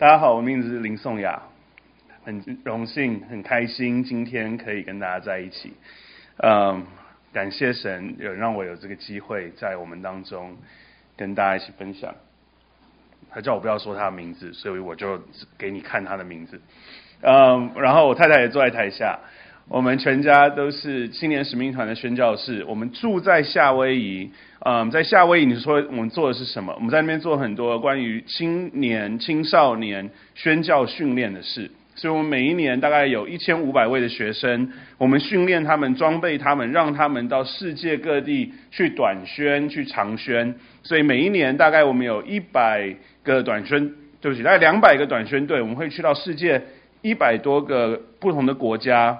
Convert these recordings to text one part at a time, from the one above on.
大家好，我名字是林颂雅，很荣幸、很开心，今天可以跟大家在一起。嗯，感谢神有让我有这个机会在我们当中跟大家一起分享。他叫我不要说他的名字，所以我就给你看他的名字。嗯，然后我太太也坐在台下。我们全家都是青年使命团的宣教士。我们住在夏威夷，嗯，在夏威夷，你说我们做的是什么？我们在那边做很多关于青年、青少年宣教训练的事。所以，我们每一年大概有一千五百位的学生，我们训练他们、装备他们，让他们到世界各地去短宣、去长宣。所以，每一年大概我们有一百个短宣，对不起，大概两百个短宣队，我们会去到世界一百多个不同的国家。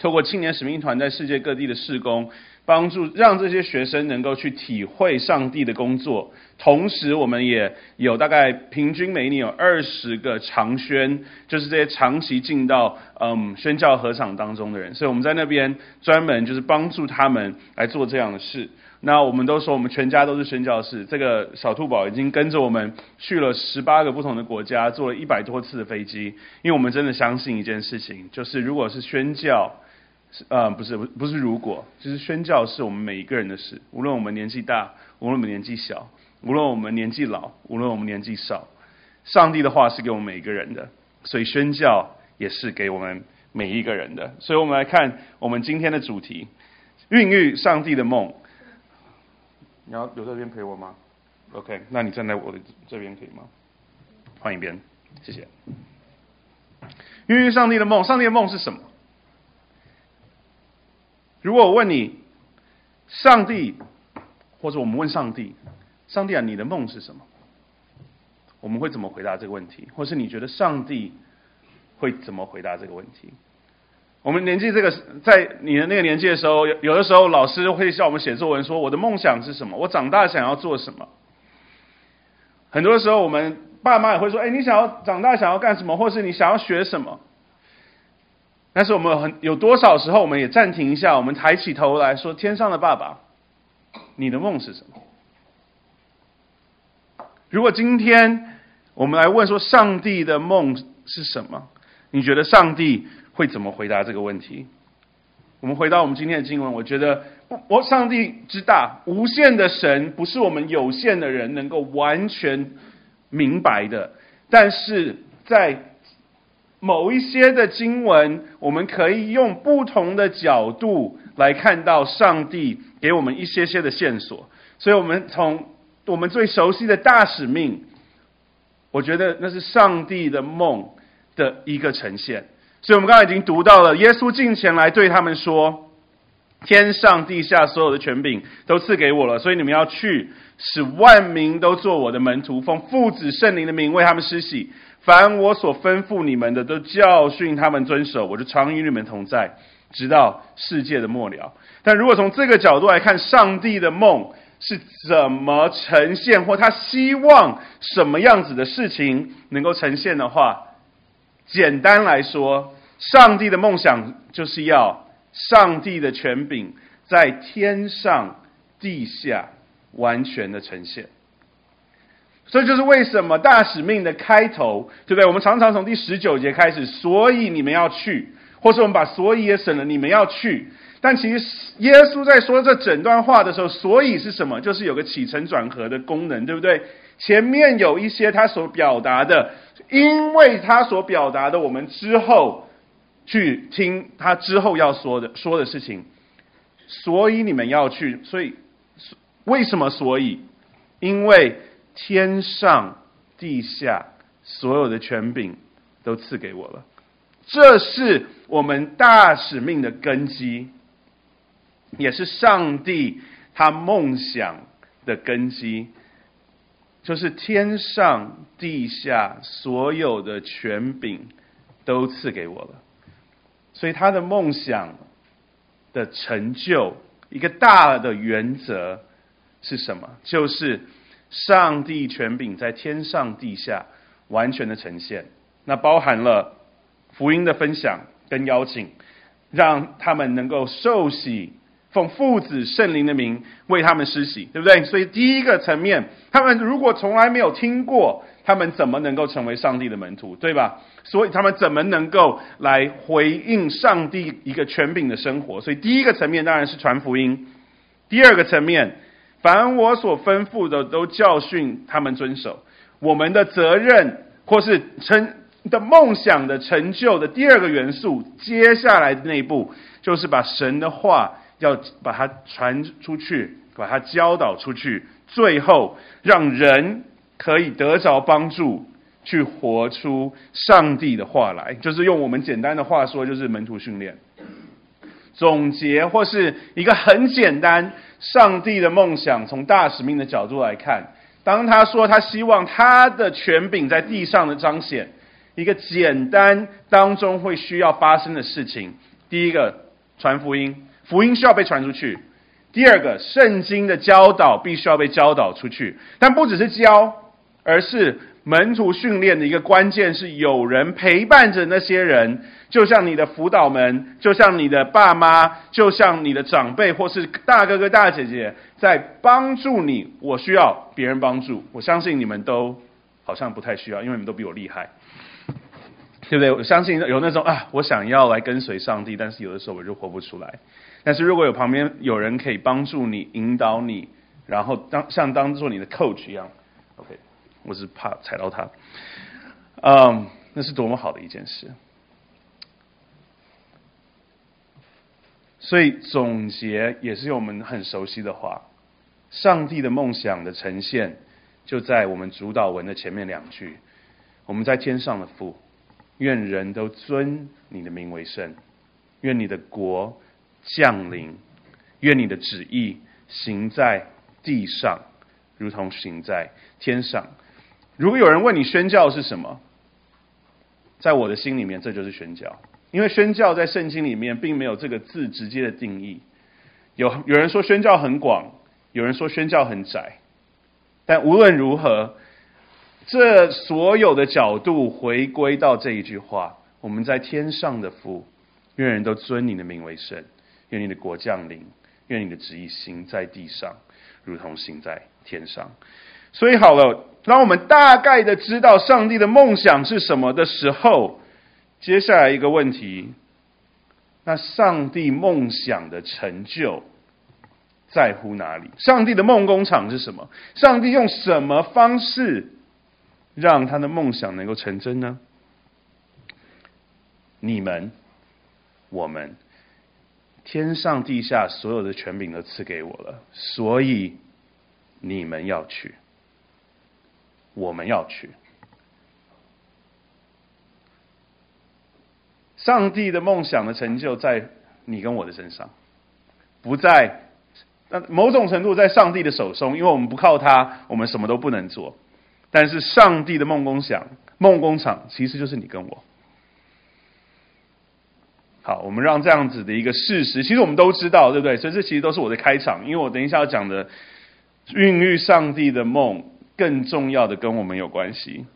透过青年使命团在世界各地的事工，帮助让这些学生能够去体会上帝的工作。同时，我们也有大概平均每一年有二十个长宣，就是这些长期进到嗯宣教合场当中的人。所以我们在那边专门就是帮助他们来做这样的事。那我们都说我们全家都是宣教士。这个小兔宝已经跟着我们去了十八个不同的国家，坐了一百多次的飞机。因为我们真的相信一件事情，就是如果是宣教。呃，不是，不是，如果就是宣教是我们每一个人的事，无论我们年纪大，无论我们年纪小，无论我们年纪老，无论我们年纪少，上帝的话是给我们每一个人的，所以宣教也是给我们每一个人的。所以我们来看我们今天的主题：孕育上帝的梦。你要留在这边陪我吗？OK，那你站在我的这边可以吗？换一边，谢谢。孕育上帝的梦，上帝的梦是什么？如果我问你，上帝，或者我们问上帝，上帝啊，你的梦是什么？我们会怎么回答这个问题？或是你觉得上帝会怎么回答这个问题？我们年纪这个，在你的那个年纪的时候，有有的时候老师会叫我们写作文，说我的梦想是什么？我长大想要做什么？很多时候，我们爸妈也会说：“哎，你想要长大想要干什么？或是你想要学什么？”但是我们很有多少时候，我们也暂停一下，我们抬起头来说：“天上的爸爸，你的梦是什么？”如果今天我们来问说：“上帝的梦是什么？”你觉得上帝会怎么回答这个问题？我们回到我们今天的经文，我觉得我上帝之大，无限的神不是我们有限的人能够完全明白的，但是在。某一些的经文，我们可以用不同的角度来看到上帝给我们一些些的线索。所以，我们从我们最熟悉的大使命，我觉得那是上帝的梦的一个呈现。所以我们刚才已经读到了，耶稣进前来对他们说：“天上地下所有的权柄都赐给我了，所以你们要去，使万民都做我的门徒，奉父子圣灵的名为他们施洗。”凡我所吩咐你们的，都教训他们遵守，我就常与你们同在，直到世界的末了。但如果从这个角度来看，上帝的梦是怎么呈现，或他希望什么样子的事情能够呈现的话，简单来说，上帝的梦想就是要上帝的权柄在天上地下完全的呈现。所以就是为什么大使命的开头，对不对？我们常常从第十九节开始，所以你们要去，或是我们把所以也省了，你们要去。但其实耶稣在说这整段话的时候，所以是什么？就是有个起承转合的功能，对不对？前面有一些他所表达的，因为他所表达的，我们之后去听他之后要说的说的事情。所以你们要去，所以为什么？所以因为。天上地下所有的权柄都赐给我了，这是我们大使命的根基，也是上帝他梦想的根基，就是天上地下所有的权柄都赐给我了，所以他的梦想的成就，一个大的原则是什么？就是。上帝权柄在天上地下完全的呈现，那包含了福音的分享跟邀请，让他们能够受洗，奉父子圣灵的名为他们施洗，对不对？所以第一个层面，他们如果从来没有听过，他们怎么能够成为上帝的门徒，对吧？所以他们怎么能够来回应上帝一个权柄的生活？所以第一个层面当然是传福音，第二个层面，凡我所吩咐的都教训他们遵守。我们的责任或是成的梦想的成就的第二个元素，接下来的那一步就是把神的话要把它传出去，把它教导出去，最后让人。可以得着帮助，去活出上帝的话来，就是用我们简单的话说，就是门徒训练。总结或是一个很简单，上帝的梦想，从大使命的角度来看，当他说他希望他的权柄在地上的彰显，一个简单当中会需要发生的事情，第一个传福音，福音需要被传出去；第二个，圣经的教导必须要被教导出去，但不只是教。而是门徒训练的一个关键，是有人陪伴着那些人，就像你的辅导们，就像你的爸妈，就像你的长辈，或是大哥哥大姐姐，在帮助你。我需要别人帮助，我相信你们都好像不太需要，因为你们都比我厉害，对不对？我相信有那种啊，我想要来跟随上帝，但是有的时候我就活不出来。但是如果有旁边有人可以帮助你、引导你，然后当像当做你的 coach 一样，OK。我是怕踩到他，嗯，那是多么好的一件事。所以总结也是用我们很熟悉的话：上帝的梦想的呈现，就在我们主导文的前面两句。我们在天上的父，愿人都尊你的名为圣，愿你的国降临，愿你的旨意行在地上，如同行在天上。如果有人问你宣教是什么，在我的心里面，这就是宣教。因为宣教在圣经里面并没有这个字直接的定义。有有人说宣教很广，有人说宣教很窄。但无论如何，这所有的角度回归到这一句话：我们在天上的父，愿人都尊你的名为圣，愿你的国降临，愿你的旨意行在地上，如同行在天上。所以好了。当我们大概的知道上帝的梦想是什么的时候，接下来一个问题：那上帝梦想的成就在乎哪里？上帝的梦工厂是什么？上帝用什么方式让他的梦想能够成真呢？你们、我们，天上地下所有的权柄都赐给我了，所以你们要去。我们要去。上帝的梦想的成就在你跟我的身上，不在，那某种程度在上帝的手中，因为我们不靠他，我们什么都不能做。但是上帝的梦工想、梦工厂，其实就是你跟我。好，我们让这样子的一个事实，其实我们都知道，对不对？所以这其实都是我的开场，因为我等一下要讲的孕育上帝的梦。更重要的跟我们有关系。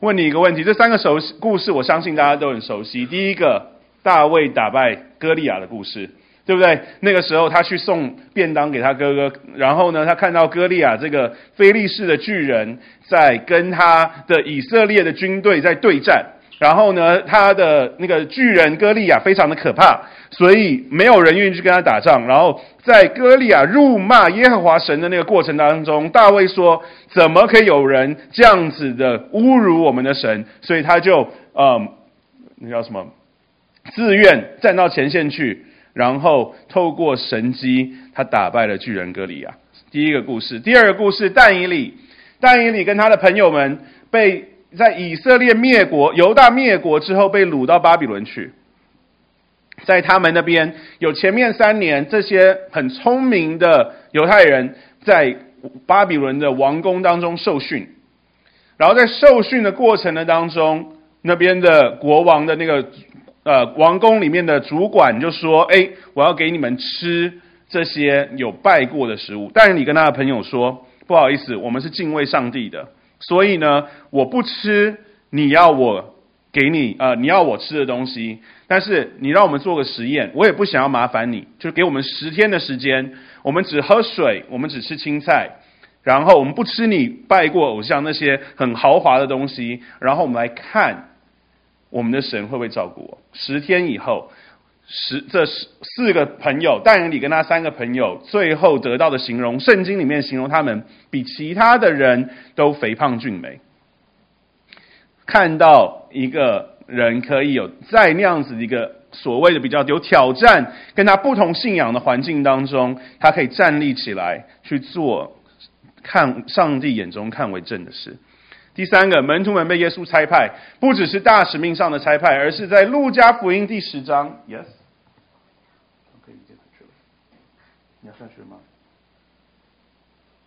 问你一个问题：这三个熟故事，我相信大家都很熟悉。第一个，大卫打败歌利亚的故事，对不对？那个时候他去送便当给他哥哥，然后呢，他看到歌利亚这个非利士的巨人在跟他的以色列的军队在对战。然后呢，他的那个巨人哥利亚非常的可怕，所以没有人愿意去跟他打仗。然后在哥利亚辱骂耶和华神的那个过程当中，大卫说：“怎么可以有人这样子的侮辱我们的神？”所以他就嗯，那叫什么？自愿站到前线去，然后透过神机，他打败了巨人哥利亚。第一个故事，第二个故事，但以理，但以理跟他的朋友们被。在以色列灭国、犹大灭国之后，被掳到巴比伦去。在他们那边，有前面三年，这些很聪明的犹太人在巴比伦的王宫当中受训。然后在受训的过程的当中，那边的国王的那个呃王宫里面的主管就说：“哎，我要给你们吃这些有拜过的食物。”但是你跟他的朋友说：“不好意思，我们是敬畏上帝的。”所以呢，我不吃你要我给你呃你要我吃的东西，但是你让我们做个实验，我也不想要麻烦你，就是给我们十天的时间，我们只喝水，我们只吃青菜，然后我们不吃你拜过偶像那些很豪华的东西，然后我们来看我们的神会不会照顾我。十天以后，十这十四个朋友，但以理跟他三个朋友，最后得到的形容，圣经里面形容他们比其他的人都肥胖俊美。看到一个人可以有在那样子一个所谓的比较有挑战，跟他不同信仰的环境当中，他可以站立起来去做看上帝眼中看为正的事。第三个，门徒们被耶稣差派，不只是大使命上的差派，而是在路加福音第十章。Yes。要上学吗？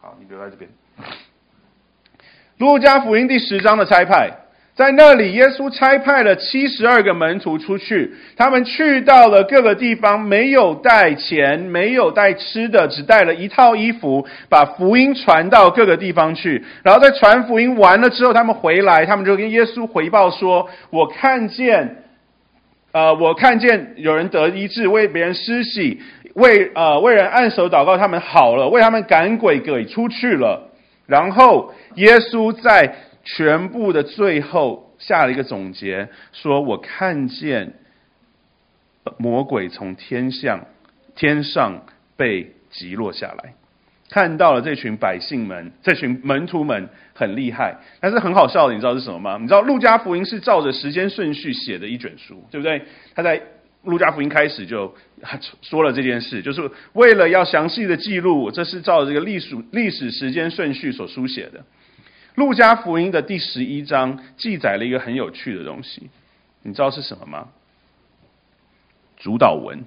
好，你留在这边。路加福音第十章的差派，在那里，耶稣差派了七十二个门徒出去，他们去到了各个地方，没有带钱，没有带吃的，只带了一套衣服，把福音传到各个地方去。然后在传福音完了之后，他们回来，他们就跟耶稣回报说：“我看见，呃，我看见有人得医治，为别人施洗。”为呃为人按手祷告，他们好了；为他们赶鬼，鬼出去了。然后耶稣在全部的最后下了一个总结，说：“我看见魔鬼从天象天上被击落下来，看到了这群百姓们，这群门徒们很厉害。但是很好笑的，你知道是什么？吗？你知道路加福音是照着时间顺序写的一卷书，对不对？他在。路加福音开始就 说了这件事，就是为了要详细的记录，这是照这个历史历史时间顺序所书写的。路加福音的第十一章记载了一个很有趣的东西，你知道是什么吗？主导文。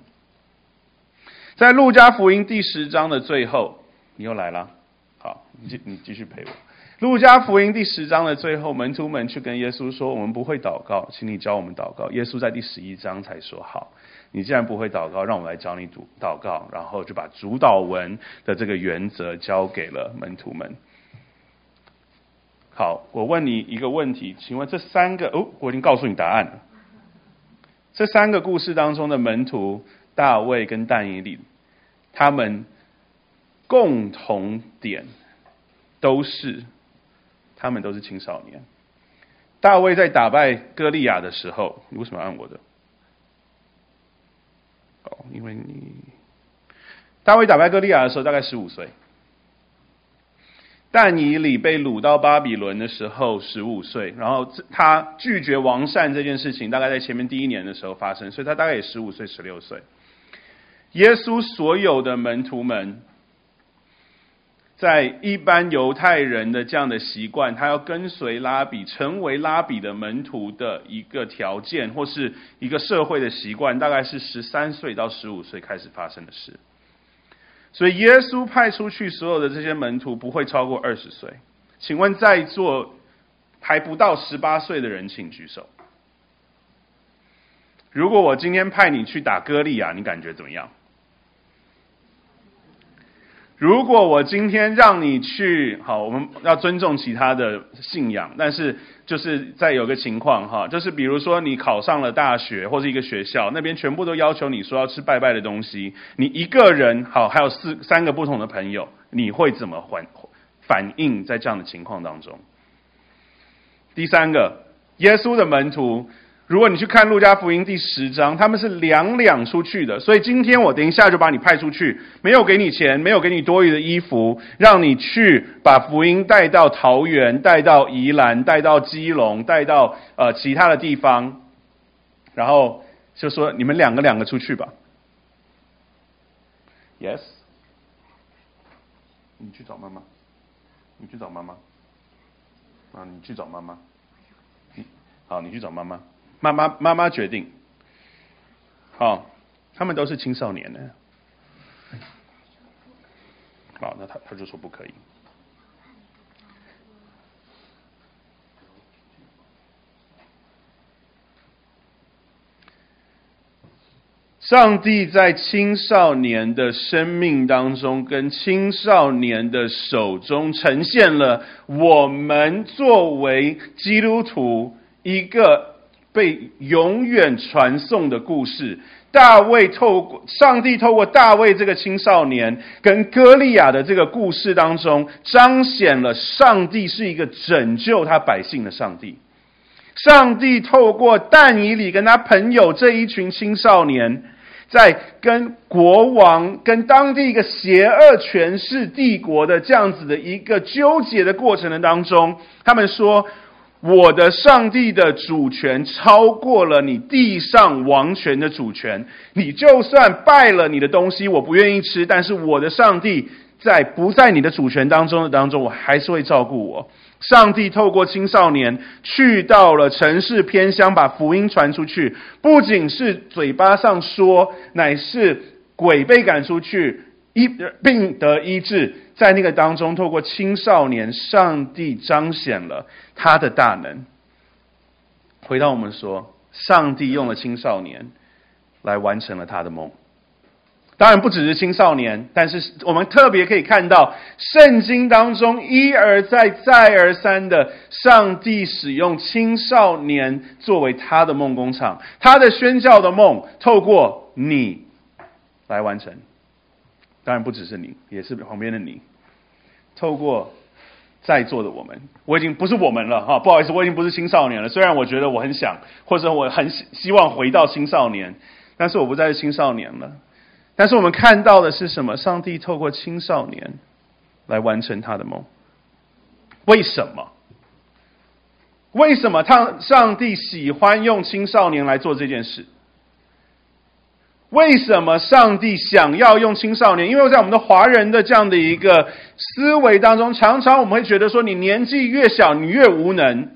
在路加福音第十章的最后，你又来了，好，你继你继续陪我。路加福音第十章的最后，门徒们去跟耶稣说：“我们不会祷告，请你教我们祷告。”耶稣在第十一章才说：“好，你既然不会祷告，让我来教你祷祷告。”然后就把主祷文的这个原则交给了门徒们。好，我问你一个问题，请问这三个哦，我已经告诉你答案了。这三个故事当中的门徒大卫跟但以理，他们共同点都是。他们都是青少年。大卫在打败歌利亚的时候，你为什么按我的？哦，因为你大卫打败歌利亚的时候大概十五岁，但以理被掳到巴比伦的时候十五岁，然后他拒绝王禅这件事情，大概在前面第一年的时候发生，所以他大概也十五岁、十六岁。耶稣所有的门徒们。在一般犹太人的这样的习惯，他要跟随拉比，成为拉比的门徒的一个条件，或是一个社会的习惯，大概是十三岁到十五岁开始发生的事。所以耶稣派出去所有的这些门徒不会超过二十岁。请问在座还不到十八岁的人，请举手。如果我今天派你去打歌利亚，你感觉怎么样？如果我今天让你去，好，我们要尊重其他的信仰，但是就是再有个情况哈，就是比如说你考上了大学或者一个学校，那边全部都要求你说要吃拜拜的东西，你一个人好，还有四三个不同的朋友，你会怎么反反应在这样的情况当中？第三个，耶稣的门徒。如果你去看路加福音第十章，他们是两两出去的，所以今天我等一下就把你派出去，没有给你钱，没有给你多余的衣服，让你去把福音带到桃园，带到宜兰，带到基隆，带到呃其他的地方，然后就说你们两个两个出去吧。Yes，你去找妈妈，你去找妈妈，啊，你去找妈妈，好，你去找妈妈。妈妈，妈妈决定。好，他们都是青少年呢。好，那他他就说不可以。上帝在青少年的生命当中，跟青少年的手中，呈现了我们作为基督徒一个。被永远传颂的故事。大卫透过上帝透过大卫这个青少年跟歌利亚的这个故事当中，彰显了上帝是一个拯救他百姓的上帝。上帝透过但以理跟他朋友这一群青少年，在跟国王、跟当地一个邪恶权势帝国的这样子的一个纠结的过程的当中，他们说。我的上帝的主权超过了你地上王权的主权。你就算败了你的东西，我不愿意吃，但是我的上帝在不在你的主权当中的当中，我还是会照顾我。上帝透过青少年去到了城市偏乡，把福音传出去，不仅是嘴巴上说，乃是鬼被赶出去，医病得医治。在那个当中，透过青少年，上帝彰显了他的大能。回到我们说，上帝用了青少年来完成了他的梦。当然不只是青少年，但是我们特别可以看到，圣经当中一而再、再而三的，上帝使用青少年作为他的梦工厂，他的宣教的梦，透过你来完成。当然不只是你，也是旁边的你。透过在座的我们，我已经不是我们了哈，不好意思，我已经不是青少年了。虽然我觉得我很想，或者我很希望回到青少年，但是我不再是青少年了。但是我们看到的是什么？上帝透过青少年来完成他的梦。为什么？为什么他上帝喜欢用青少年来做这件事？为什么上帝想要用青少年？因为在我们的华人的这样的一个思维当中，常常我们会觉得说，你年纪越小，你越无能。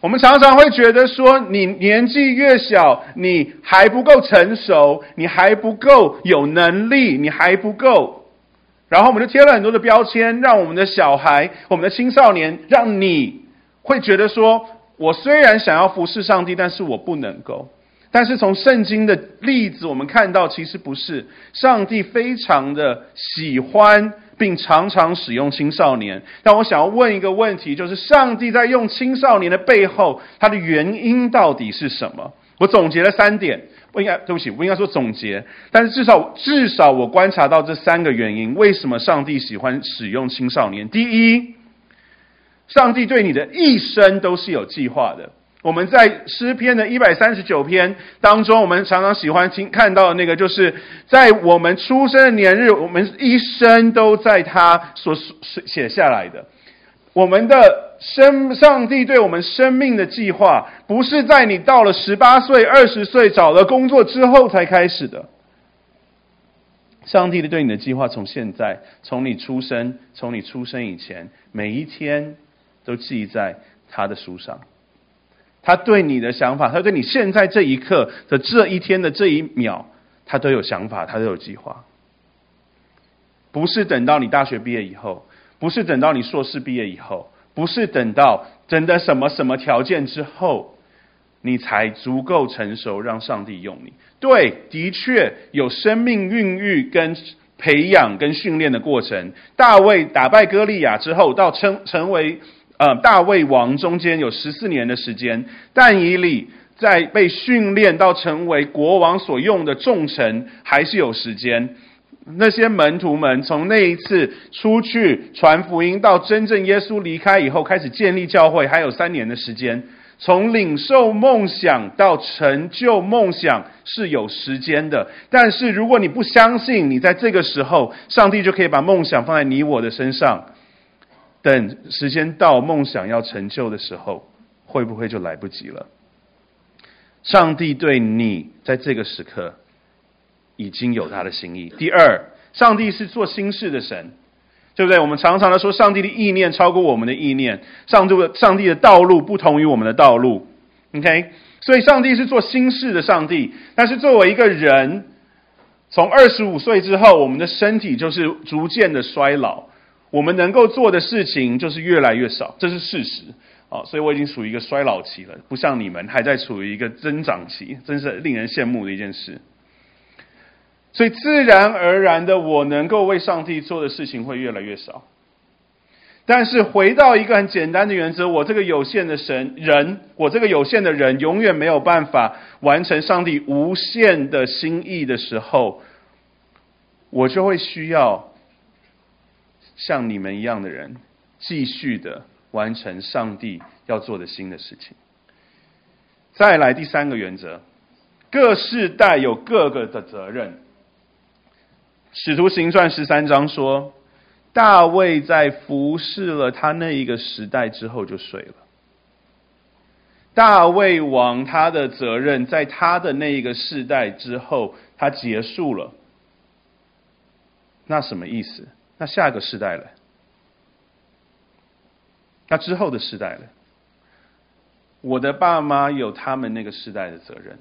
我们常常会觉得说，你年纪越小，你还不够成熟，你还不够有能力，你还不够。然后我们就贴了很多的标签，让我们的小孩、我们的青少年，让你会觉得说，我虽然想要服侍上帝，但是我不能够。但是从圣经的例子，我们看到其实不是，上帝非常的喜欢，并常常使用青少年。但我想要问一个问题，就是上帝在用青少年的背后，它的原因到底是什么？我总结了三点，不应该，对不起，不应该说总结，但是至少至少我观察到这三个原因，为什么上帝喜欢使用青少年？第一，上帝对你的一生都是有计划的。我们在诗篇的一百三十九篇当中，我们常常喜欢听看到的那个，就是在我们出生的年日，我们一生都在他所写下来的。我们的生，上帝对我们生命的计划，不是在你到了十八岁、二十岁找了工作之后才开始的。上帝的对你的计划，从现在，从你出生，从你出生以前，每一天都记在他的书上。他对你的想法，他对你现在这一刻的这一天的这一秒，他都有想法，他都有计划。不是等到你大学毕业以后，不是等到你硕士毕业以后，不是等到真的什么什么条件之后，你才足够成熟让上帝用你。对，的确有生命孕育跟培养跟训练的过程。大卫打败歌利亚之后，到成成为。呃，大卫王中间有十四年的时间，但以理在被训练到成为国王所用的重臣，还是有时间。那些门徒们从那一次出去传福音到真正耶稣离开以后，开始建立教会，还有三年的时间。从领受梦想到成就梦想是有时间的，但是如果你不相信，你在这个时候，上帝就可以把梦想放在你我的身上。等时间到，梦想要成就的时候，会不会就来不及了？上帝对你在这个时刻已经有他的心意。第二，上帝是做新事的神，对不对？我们常常的说，上帝的意念超过我们的意念，上帝的上帝的道路不同于我们的道路。OK，所以上帝是做新事的上帝。但是作为一个人，从二十五岁之后，我们的身体就是逐渐的衰老。我们能够做的事情就是越来越少，这是事实啊！所以我已经处于一个衰老期了，不像你们还在处于一个增长期，真是令人羡慕的一件事。所以自然而然的，我能够为上帝做的事情会越来越少。但是回到一个很简单的原则，我这个有限的神人，我这个有限的人，永远没有办法完成上帝无限的心意的时候，我就会需要像你们一样的人，继续的完成上帝要做的新的事情。再来第三个原则，各世代有各个的责任。使徒行传十三章说。大卫在服侍了他那一个时代之后就睡了。大卫王他的责任在他的那一个世代之后他结束了。那什么意思？那下一个世代了？那之后的世代了？我的爸妈有他们那个世代的责任。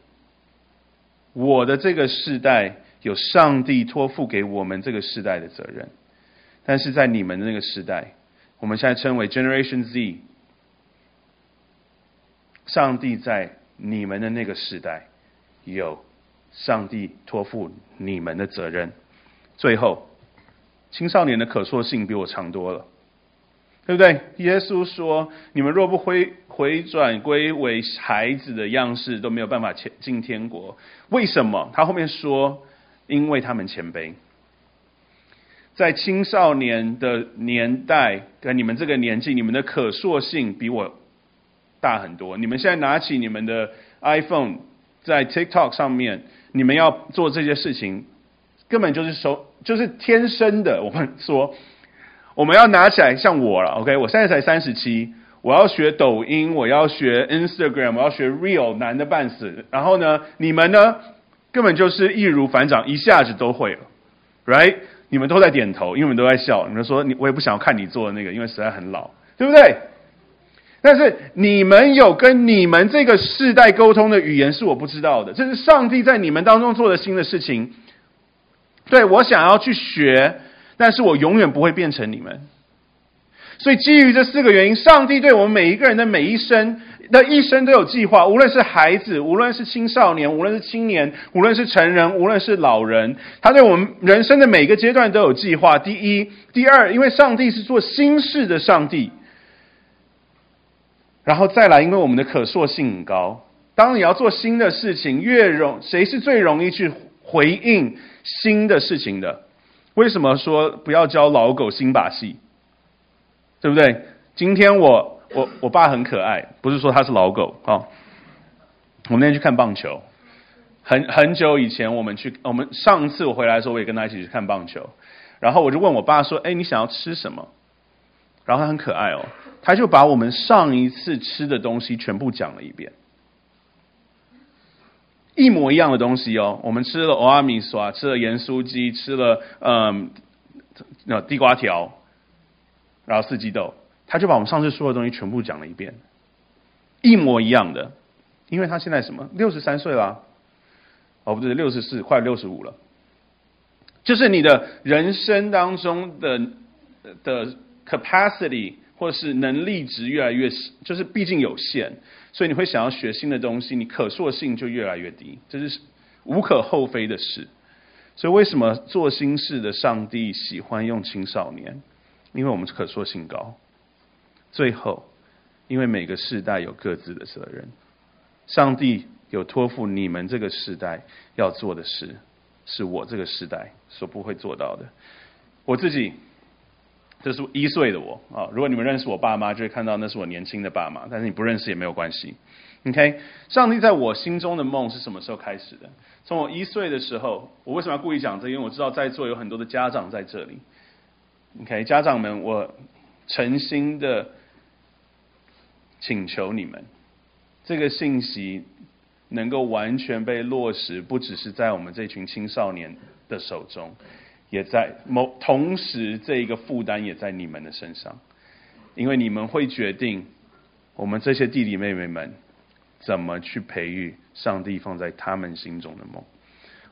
我的这个世代有上帝托付给我们这个世代的责任。但是在你们的那个时代，我们现在称为 Generation Z，上帝在你们的那个时代，有上帝托付你们的责任。最后，青少年的可塑性比我强多了，对不对？耶稣说：“你们若不回回转归为孩子的样式，都没有办法前进天国。”为什么？他后面说：“因为他们谦卑。”在青少年的年代，跟你们这个年纪，你们的可塑性比我大很多。你们现在拿起你们的 iPhone，在 TikTok 上面，你们要做这些事情，根本就是手，就是天生的。我们说，我们要拿起来，像我了，OK，我现在才三十七，我要学抖音，我要学 Instagram，我要学 Real，难的半死。然后呢，你们呢，根本就是易如反掌，一下子都会了，Right？你们都在点头，因为你们都在笑。你们说你，我也不想要看你做的那个，因为实在很老，对不对？但是你们有跟你们这个世代沟通的语言是我不知道的，这是上帝在你们当中做的新的事情。对，我想要去学，但是我永远不会变成你们。所以基于这四个原因，上帝对我们每一个人的每一生。的一生都有计划，无论是孩子，无论是青少年，无论是青年，无论是成人，无论是老人，他对我们人生的每个阶段都有计划。第一，第二，因为上帝是做新事的上帝，然后再来，因为我们的可塑性很高。当你要做新的事情，越容谁是最容易去回应新的事情的？为什么说不要教老狗新把戏？对不对？今天我。我我爸很可爱，不是说他是老狗啊、哦。我们那天去看棒球，很很久以前我们去，我们上次我回来的时候，我也跟他一起去看棒球。然后我就问我爸说：“哎，你想要吃什么？”然后他很可爱哦，他就把我们上一次吃的东西全部讲了一遍，一模一样的东西哦。我们吃了蚵仔面线，吃了盐酥鸡，吃了嗯，那地瓜条，然后四季豆。他就把我们上次说的东西全部讲了一遍，一模一样的，因为他现在什么六十三岁了，哦不对，六十四快六十五了，就是你的人生当中的的 capacity 或是能力值越来越，就是毕竟有限，所以你会想要学新的东西，你可塑性就越来越低，这是无可厚非的事。所以为什么做新事的上帝喜欢用青少年？因为我们可塑性高。最后，因为每个世代有各自的责任，上帝有托付你们这个世代要做的事，是我这个世代所不会做到的。我自己，这是一岁的我啊。如果你们认识我爸妈，就会看到那是我年轻的爸妈。但是你不认识也没有关系。OK，上帝在我心中的梦是什么时候开始的？从我一岁的时候。我为什么要故意讲这？因为我知道在座有很多的家长在这里。OK，家长们，我诚心的。请求你们，这个信息能够完全被落实，不只是在我们这群青少年的手中，也在某同时，这一个负担也在你们的身上，因为你们会决定我们这些弟弟妹妹们怎么去培育上帝放在他们心中的梦。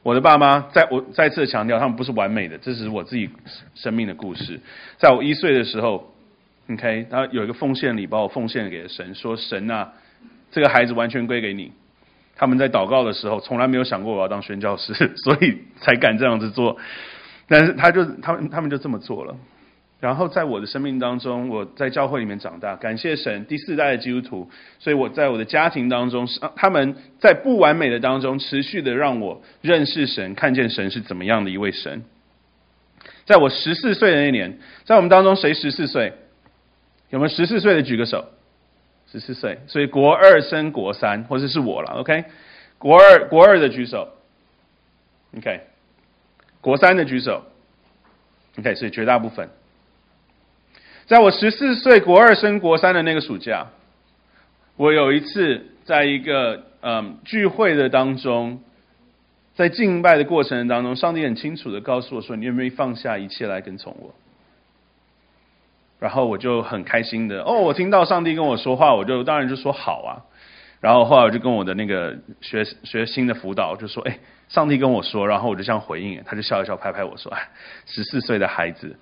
我的爸妈，在我再次强调，他们不是完美的，这是我自己生命的故事。在我一岁的时候。OK，他有一个奉献礼，把我奉献给了神，说神啊，这个孩子完全归给你。他们在祷告的时候，从来没有想过我要当宣教师，所以才敢这样子做。但是他就他们他们就这么做了。然后在我的生命当中，我在教会里面长大，感谢神，第四代的基督徒，所以我在我的家庭当中，他们在不完美的当中，持续的让我认识神，看见神是怎么样的一位神。在我十四岁的那年，在我们当中谁十四岁？有没有十四岁的举个手？十四岁，所以国二升国三，或者是我了，OK？国二国二的举手，OK？国三的举手，OK？所以绝大部分。在我十四岁国二升国三的那个暑假，我有一次在一个嗯聚会的当中，在敬拜的过程当中，上帝很清楚的告诉我说：“你愿不愿意放下一切来跟从我？”然后我就很开心的哦，我听到上帝跟我说话，我就当然就说好啊。然后后来我就跟我的那个学学新的辅导就说：“哎，上帝跟我说。”然后我就这样回应，他就笑一笑，拍拍我说：“哎，十四岁的孩子。”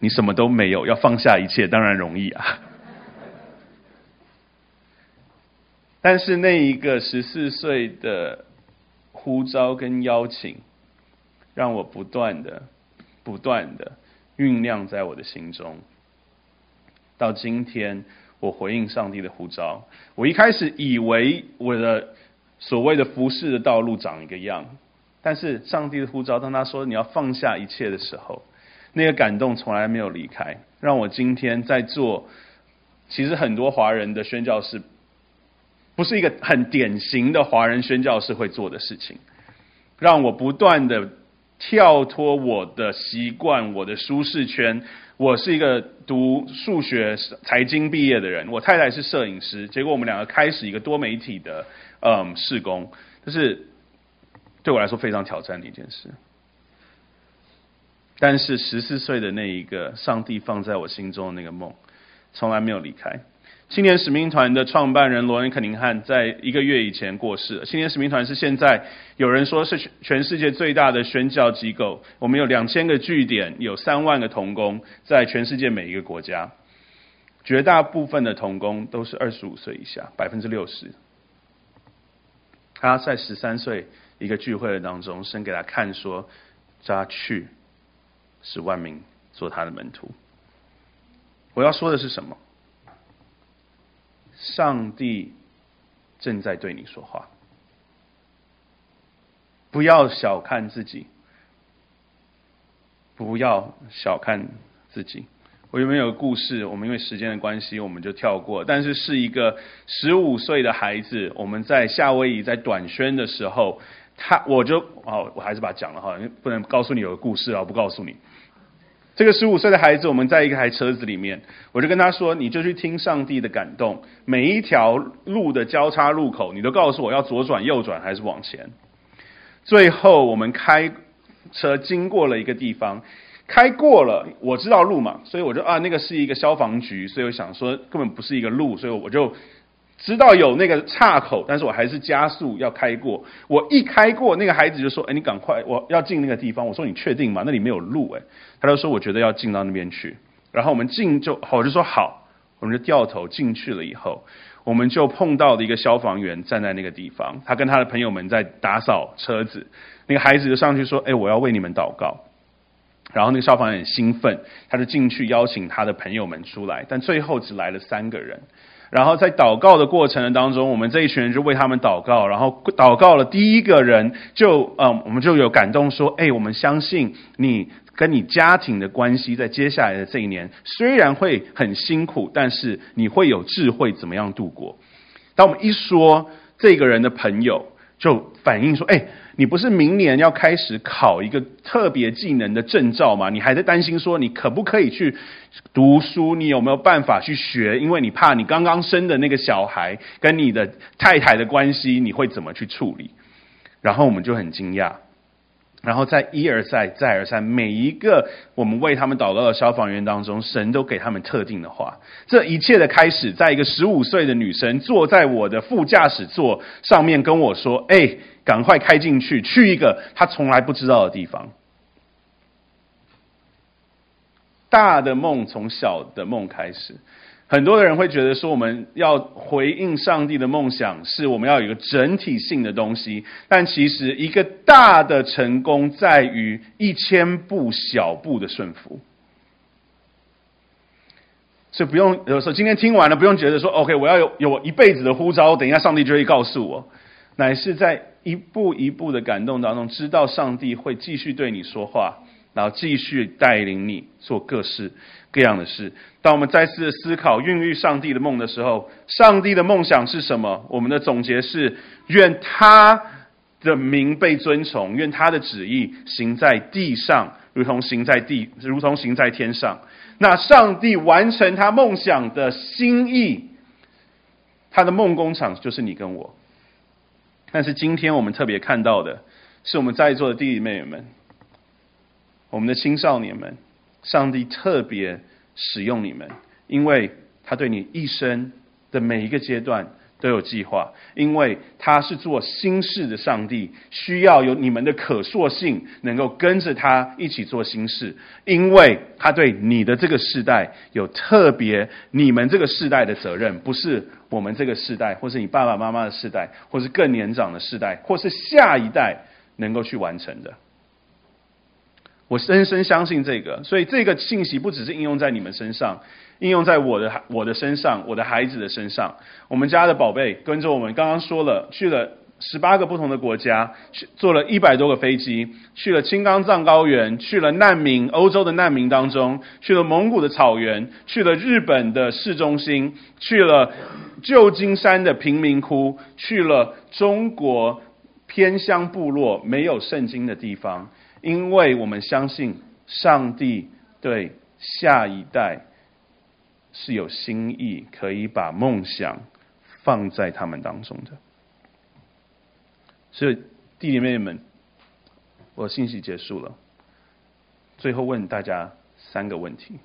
你什么都没有，要放下一切，当然容易啊。但是那一个十四岁的呼召跟邀请，让我不断的、不断的酝酿在我的心中。到今天，我回应上帝的呼召。我一开始以为我的所谓的服侍的道路长一个样，但是上帝的呼召，当他说你要放下一切的时候。那个感动从来没有离开，让我今天在做。其实很多华人的宣教士，不是一个很典型的华人宣教士会做的事情，让我不断的跳脱我的习惯、我的舒适圈。我是一个读数学、财经毕业的人，我太太是摄影师，结果我们两个开始一个多媒体的嗯试工，就是对我来说非常挑战的一件事。但是十四岁的那一个上帝放在我心中的那个梦，从来没有离开。青年使命团的创办人罗恩·肯宁汉在一个月以前过世了。青年使命团是现在有人说是全世界最大的宣教机构，我们有两千个据点，有三万个童工，在全世界每一个国家，绝大部分的童工都是二十五岁以下，百分之六十。他在十三岁一个聚会的当中，生给他看说，叫他去。使万民做他的门徒。我要说的是什么？上帝正在对你说话。不要小看自己，不要小看自己。我有没有个故事？我们因为时间的关系，我们就跳过。但是是一个十五岁的孩子，我们在夏威夷在短宣的时候。他我就哦，我还是把它讲了哈，不能告诉你有个故事啊，不告诉你。这个十五岁的孩子，我们在一台车子里面，我就跟他说：“你就去听上帝的感动，每一条路的交叉路口，你都告诉我要左转、右转还是往前。”最后我们开车经过了一个地方，开过了，我知道路嘛，所以我就啊，那个是一个消防局，所以我想说根本不是一个路，所以我就。知道有那个岔口，但是我还是加速要开过。我一开过，那个孩子就说：“哎，你赶快，我要进那个地方。”我说：“你确定吗？那里没有路。”哎，他就说：“我觉得要进到那边去。”然后我们进就好，我就说好，我们就掉头进去了。以后我们就碰到了一个消防员站在那个地方，他跟他的朋友们在打扫车子。那个孩子就上去说：“哎，我要为你们祷告。”然后那个消防员很兴奋，他就进去邀请他的朋友们出来，但最后只来了三个人。然后在祷告的过程当中，我们这一群人就为他们祷告。然后祷告了第一个人就嗯，我们就有感动说：哎，我们相信你跟你家庭的关系，在接下来的这一年虽然会很辛苦，但是你会有智慧怎么样度过。当我们一说，这个人的朋友就反映说：哎。你不是明年要开始考一个特别技能的证照吗？你还在担心说你可不可以去读书？你有没有办法去学？因为你怕你刚刚生的那个小孩跟你的太太的关系，你会怎么去处理？然后我们就很惊讶。然后在一而再、再而三，每一个我们为他们祷告的消防员当中，神都给他们特定的话。这一切的开始，在一个十五岁的女生坐在我的副驾驶座上面跟我说：“哎，赶快开进去，去一个她从来不知道的地方。”大的梦从小的梦开始。很多的人会觉得说，我们要回应上帝的梦想，是我们要有一个整体性的东西。但其实，一个大的成功在于一千步小步的顺服。所以不用有时候今天听完了，不用觉得说 OK，我要有有一辈子的呼召，等一下上帝就会告诉我，乃是在一步一步的感动当中，知道上帝会继续对你说话，然后继续带领你做各式各样的事。当我们再次思考孕育上帝的梦的时候，上帝的梦想是什么？我们的总结是：愿他的名被尊崇，愿他的旨意行在地上，如同行在地，如同行在天上。那上帝完成他梦想的心意，他的梦工厂就是你跟我。但是今天我们特别看到的，是我们在座的弟弟妹妹们，我们的青少年们，上帝特别使用你们，因为他对你一生的每一个阶段。都有计划，因为他是做新事的上帝，需要有你们的可塑性，能够跟着他一起做新事。因为他对你的这个世代有特别，你们这个世代的责任，不是我们这个世代，或是你爸爸妈妈的世代，或是更年长的世代，或是下一代能够去完成的。我深深相信这个，所以这个信息不只是应用在你们身上。应用在我的我的身上，我的孩子的身上。我们家的宝贝跟着我们，刚刚说了，去了十八个不同的国家，去坐了一百多个飞机，去了青冈藏高原，去了难民欧洲的难民当中，去了蒙古的草原，去了日本的市中心，去了旧金山的贫民窟，去了中国偏乡部落没有圣经的地方，因为我们相信上帝对下一代。是有心意，可以把梦想放在他们当中的。所以弟弟妹妹们，我信息结束了。最后问大家三个问题：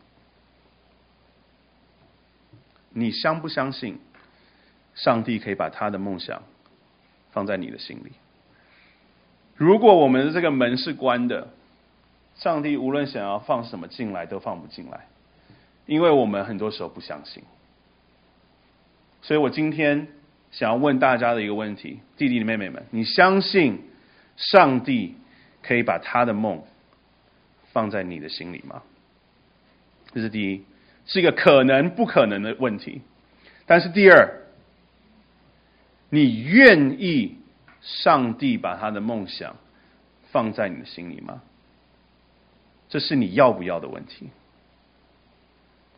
你相不相信上帝可以把他的梦想放在你的心里？如果我们的这个门是关的，上帝无论想要放什么进来，都放不进来。因为我们很多时候不相信，所以我今天想要问大家的一个问题，弟弟妹妹们，你相信上帝可以把他的梦放在你的心里吗？这是第一，是一个可能不可能的问题。但是第二，你愿意上帝把他的梦想放在你的心里吗？这是你要不要的问题。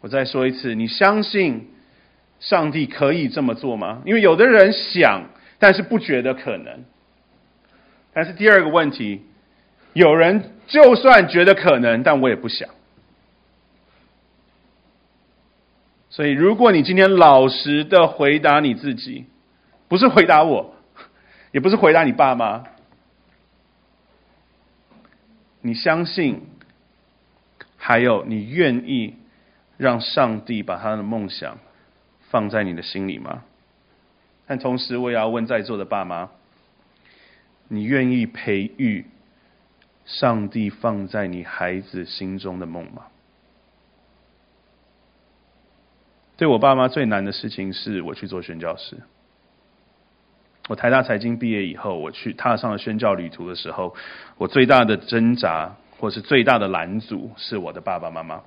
我再说一次，你相信上帝可以这么做吗？因为有的人想，但是不觉得可能。但是第二个问题，有人就算觉得可能，但我也不想。所以，如果你今天老实的回答你自己，不是回答我，也不是回答你爸妈，你相信，还有你愿意。让上帝把他的梦想放在你的心里吗？但同时，我也要问在座的爸妈：你愿意培育上帝放在你孩子心中的梦吗？对我爸妈最难的事情是我去做宣教师。我台大财经毕业以后，我去踏上了宣教旅途的时候，我最大的挣扎或是最大的拦阻是我的爸爸妈妈。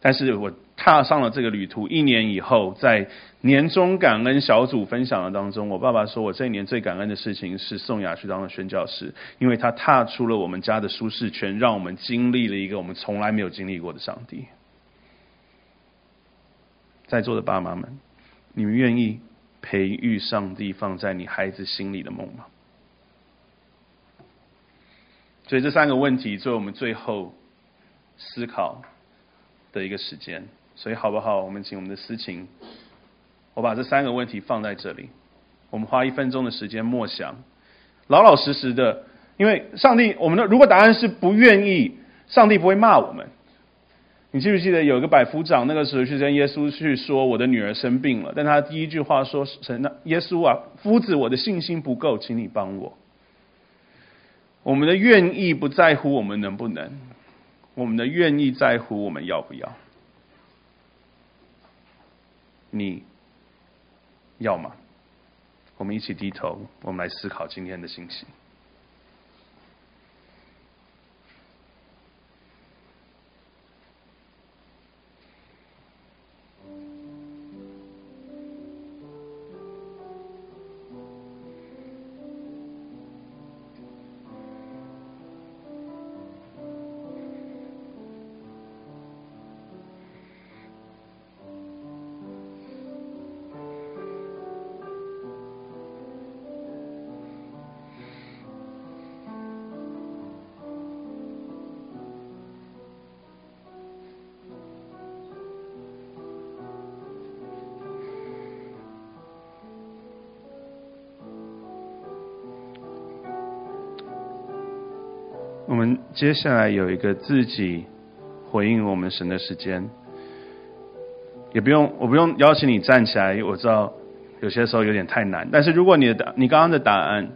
但是我踏上了这个旅途一年以后，在年终感恩小组分享的当中，我爸爸说我这一年最感恩的事情是宋雅去当了宣教师，因为他踏出了我们家的舒适圈，让我们经历了一个我们从来没有经历过的上帝。在座的爸妈们，你们愿意培育上帝放在你孩子心里的梦吗？所以这三个问题作为我们最后思考的一个时间，所以好不好？我们请我们的司琴，我把这三个问题放在这里，我们花一分钟的时间默想，老老实实的，因为上帝，我们的如果答案是不愿意，上帝不会骂我们。你记不记得有一个百夫长，那个时候去跟耶稣去说我的女儿生病了，但他第一句话说：“神啊，耶稣啊，夫子，我的信心不够，请你帮我。”我们的愿意不在乎我们能不能。我们的愿意在乎我们要不要？你要吗？我们一起低头，我们来思考今天的信息。我们接下来有一个自己回应我们神的时间，也不用，我不用邀请你站起来。我知道有些时候有点太难，但是如果你的答，你刚刚的答案，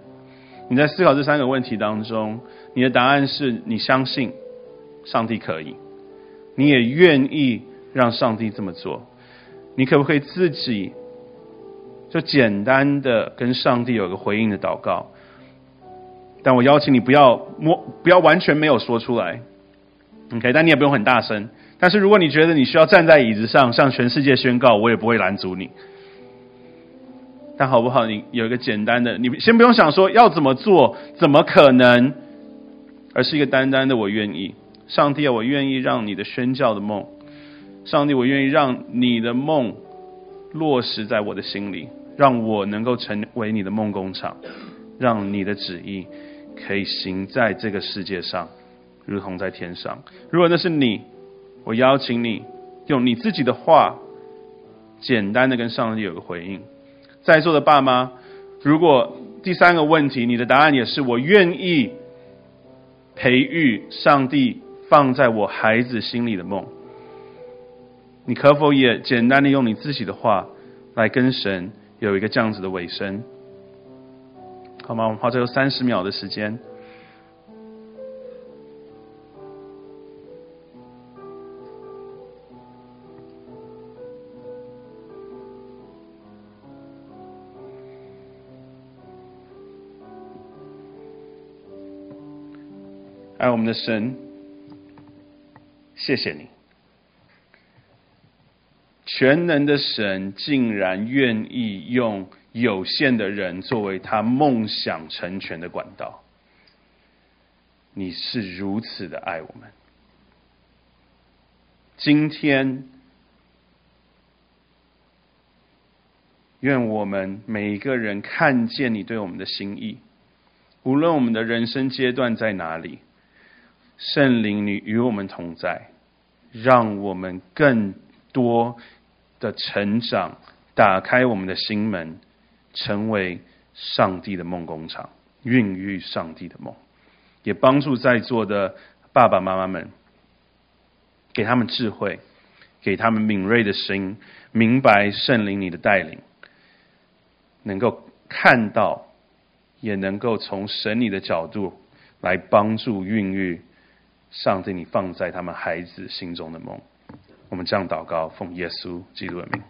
你在思考这三个问题当中，你的答案是你相信上帝可以，你也愿意让上帝这么做，你可不可以自己就简单的跟上帝有个回应的祷告？但我邀请你不要摸，不要完全没有说出来，OK？但你也不用很大声。但是如果你觉得你需要站在椅子上向全世界宣告，我也不会拦阻你。但好不好？你有一个简单的，你先不用想说要怎么做，怎么可能？而是一个单单的我愿意，上帝啊，我愿意让你的宣教的梦，上帝，我愿意让你的梦落实在我的心里，让我能够成为你的梦工厂，让你的旨意。可以行在这个世界上，如同在天上。如果那是你，我邀请你用你自己的话，简单的跟上帝有个回应。在座的爸妈，如果第三个问题你的答案也是我愿意培育上帝放在我孩子心里的梦，你可否也简单的用你自己的话来跟神有一个这样子的尾声？好吗？我们花最后三十秒的时间。爱我们的神，谢谢你，全能的神竟然愿意用。有限的人作为他梦想成全的管道，你是如此的爱我们。今天，愿我们每一个人看见你对我们的心意，无论我们的人生阶段在哪里，圣灵你与我们同在，让我们更多的成长，打开我们的心门。成为上帝的梦工厂，孕育上帝的梦，也帮助在座的爸爸妈妈们，给他们智慧，给他们敏锐的心，明白圣灵你的带领，能够看到，也能够从神你的角度来帮助孕育上帝你放在他们孩子心中的梦。我们这样祷告，奉耶稣基督的名。